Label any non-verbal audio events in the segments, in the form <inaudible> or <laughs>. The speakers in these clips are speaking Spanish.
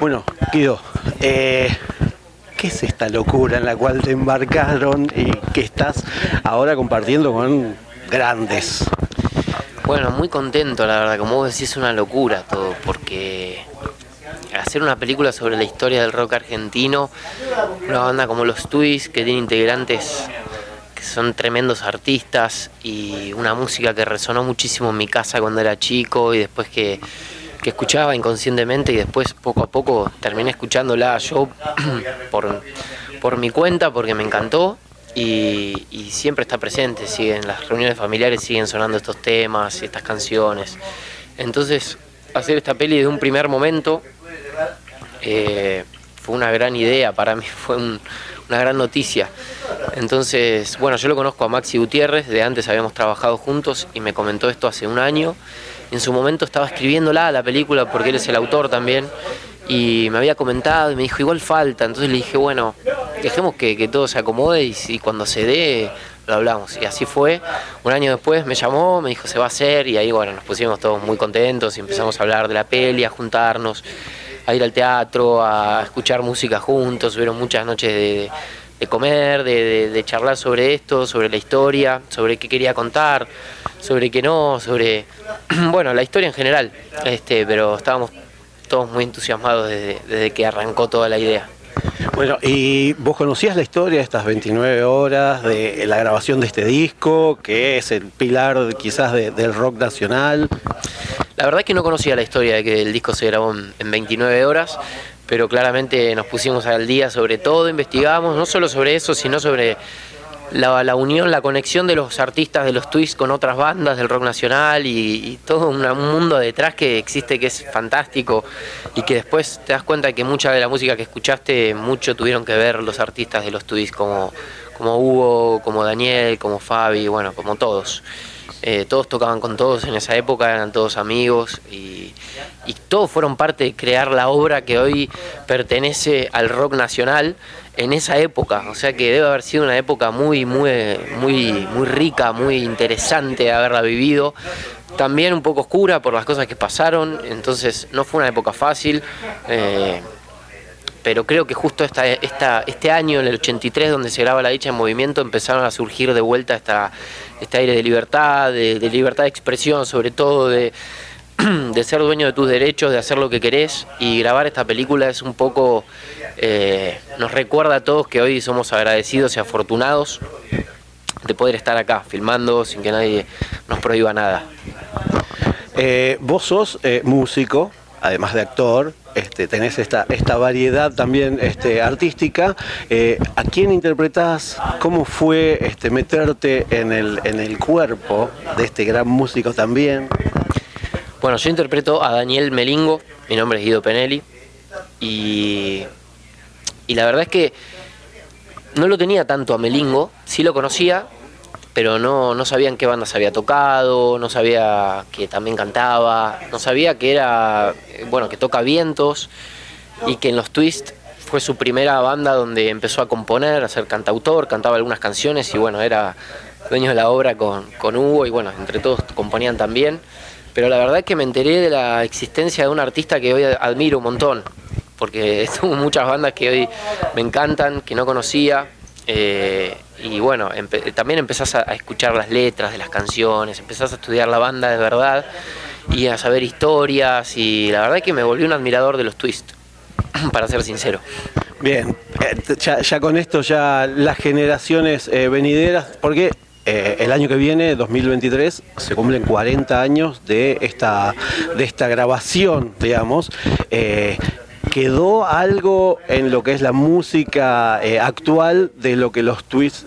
Bueno, Guido, eh, ¿qué es esta locura en la cual te embarcaron y que estás ahora compartiendo con grandes? Bueno, muy contento, la verdad, como vos decís, es una locura todo, porque hacer una película sobre la historia del rock argentino, una banda como los Twists, que tiene integrantes que son tremendos artistas y una música que resonó muchísimo en mi casa cuando era chico y después que que escuchaba inconscientemente y después poco a poco terminé escuchándola yo <clears throat> por, por mi cuenta porque me encantó y, siempre está presente, siguen las reuniones familiares siguen sonando estos temas estas canciones. Entonces, hacer esta peli de un primer momento eh, fue una gran idea para mí, <laughs> fue una gran noticia. Entonces, bueno, yo lo conozco a Maxi Gutiérrez, de antes habíamos trabajado juntos y me comentó esto hace un año en su momento estaba escribiéndola la película porque él es el autor también y me había comentado y me dijo igual falta, entonces le dije bueno, dejemos que, todo se acomode y, cuando se dé lo hablamos y así fue, un año después me llamó, me dijo se va a hacer y ahí bueno, nos pusimos todos muy contentos y empezamos a hablar de la peli, a juntarnos, a ir al teatro, a escuchar música juntos, hubieron muchas noches de, comer, de charlar sobre esto, sobre la historia, sobre qué quería contar sobre que no, sobre, <clears throat> bueno, la historia en general, este, pero estábamos todos muy entusiasmados desde, que arrancó toda la idea. Bueno, ¿y vos conocías la historia de estas 29 horas, de la grabación de este disco, que es el pilar quizás del rock nacional? La verdad es que no conocía la historia de que el disco se grabó en 29 horas, pero claramente nos pusimos al día sobre todo, investigamos, no solo sobre eso, sino sobre la, unión, la conexión de los artistas de los twists con otras bandas del rock nacional y, todo un mundo detrás que existe que es fantástico y que después te das cuenta que mucha de la música que escuchaste, mucho tuvieron que ver los artistas de los twists como, como Hugo, como Daniel, como Fabi, bueno, como todos. Eh, todos tocaban con todos en esa época, eran todos amigos y, todos fueron parte de crear la obra que hoy pertenece al rock nacional en esa época, o sea que debe haber sido una época muy, muy, muy, muy rica, muy interesante de haberla vivido. También un poco oscura por las cosas que pasaron, entonces no fue una época fácil. Eh, pero creo que justo esta, esta, este año, en el 83, donde se graba La Dicha en Movimiento, empezaron a surgir de vuelta esta, este aire de libertad, de libertad de expresión, sobre todo <clears throat> de, ser dueño de tus derechos, de hacer lo que querés y grabar esta película es un poco, eh, nos recuerda a todos que hoy somos agradecidos y afortunados de poder estar acá filmando sin que nadie nos prohíba nada. Eh, vos sos eh, músico, además de actor, este, tenés esta, esta variedad también este, artística. ¿A quién interpretás? ¿Cómo fue este, meterte en el, en el cuerpo de este gran músico también? Bueno, yo interpreto a Daniel Melingo, mi nombre es Guido Penelli, y, y la verdad es que no lo tenía tanto a Melingo, sí lo conocía, pero no, no sabía en qué bandas había tocado, no sabía que también cantaba, no sabía que era, bueno, que toca vientos y que en los Twist fue su primera banda donde empezó a componer, a ser cantautor, cantaba algunas canciones y bueno, era dueño de la obra con, con Hugo y bueno, entre todos componían también. Pero la verdad es que me enteré de la existencia de un artista que hoy admiro un montón, porque <laughs> tengo muchas bandas que hoy me encantan, que no conocía, eh, y bueno, también empezás a, escuchar las letras de las canciones, empezás a estudiar la banda de verdad y a saber historias, y la verdad es que me volví un admirador de los twists, <clears throat> para ser sincero. Bien, eh, ya, con esto ya las generaciones eh, venideras, porque eh, el año que viene, 2023, se cumplen 40 años de esta, de esta grabación, digamos. ¿Quedó algo en lo que es la música eh, actual de lo que los Twists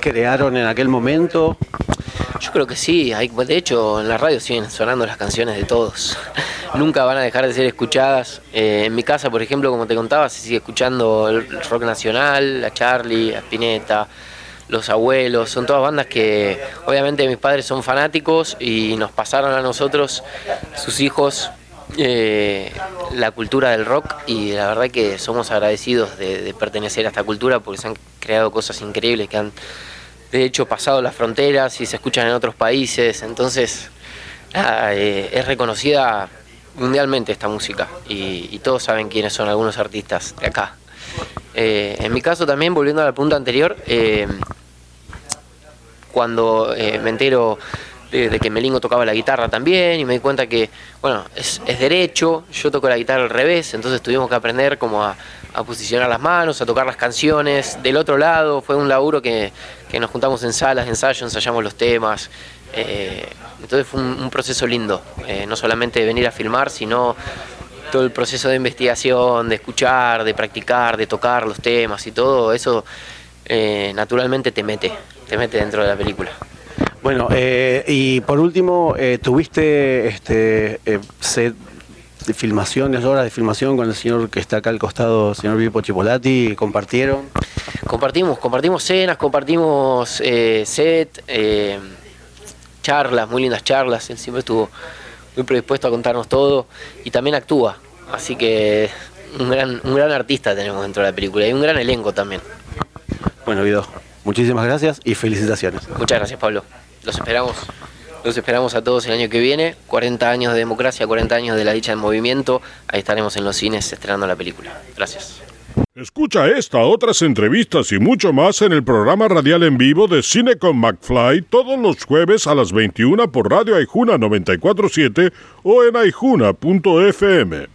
crearon en aquel momento? Yo creo que sí, hay, de hecho en la radio siguen sonando las canciones de todos. <laughs> nunca van a dejar de ser escuchadas. Eh, en mi casa, por ejemplo, como te contaba, se sigue escuchando el rock nacional, la Charlie, la Spinetta, los abuelos, son todas bandas que obviamente mis padres son fanáticos y nos pasaron a nosotros, sus hijos, eh, la cultura del rock y la verdad que somos agradecidos de, pertenecer a esta cultura porque se han creado cosas increíbles que han de hecho pasado las fronteras y se escuchan en otros países, entonces eh, es reconocida mundialmente esta música y, todos saben quiénes son algunos artistas de acá. Eh, en mi caso también, volviendo a la anterior, cuando me entero de, que Melingo tocaba la guitarra también y me di cuenta que, bueno, es, derecho, yo toco la guitarra al revés, entonces tuvimos que aprender como a, posicionar las manos, a tocar las canciones. Del otro lado fue un laburo que, nos juntamos en salas ensayo, ensayamos los temas. Eh, entonces fue un, proceso lindo, eh, no solamente venir a filmar, sino todo el proceso de investigación, de escuchar, de practicar, de tocar los temas y todo eso eh, naturalmente te mete, te mete dentro de la película. Bueno, eh, y por último, eh, ¿tuviste este eh, set de filmaciones, horas de filmación con el señor que está acá al costado, señor Vipo Chipolati? ¿Compartieron? Compartimos, compartimos cenas, compartimos set, charlas, muy lindas charlas. Él siempre estuvo muy predispuesto a contarnos todo y también actúa. Así que un gran, un gran artista tenemos dentro de la película y un gran elenco también. Bueno, Vido, muchísimas gracias y felicitaciones. Muchas gracias, Pablo. Los esperamos. Los esperamos a todos el año que viene. 40 años de democracia, 40 años de la dicha en movimiento. Ahí estaremos en los cines estrenando la película. Gracias. Escucha esta, otras entrevistas y mucho más en el programa radial en vivo de Cine con McFly todos los jueves a las 21 por Radio Aijuna 947 o en aijuna.fm.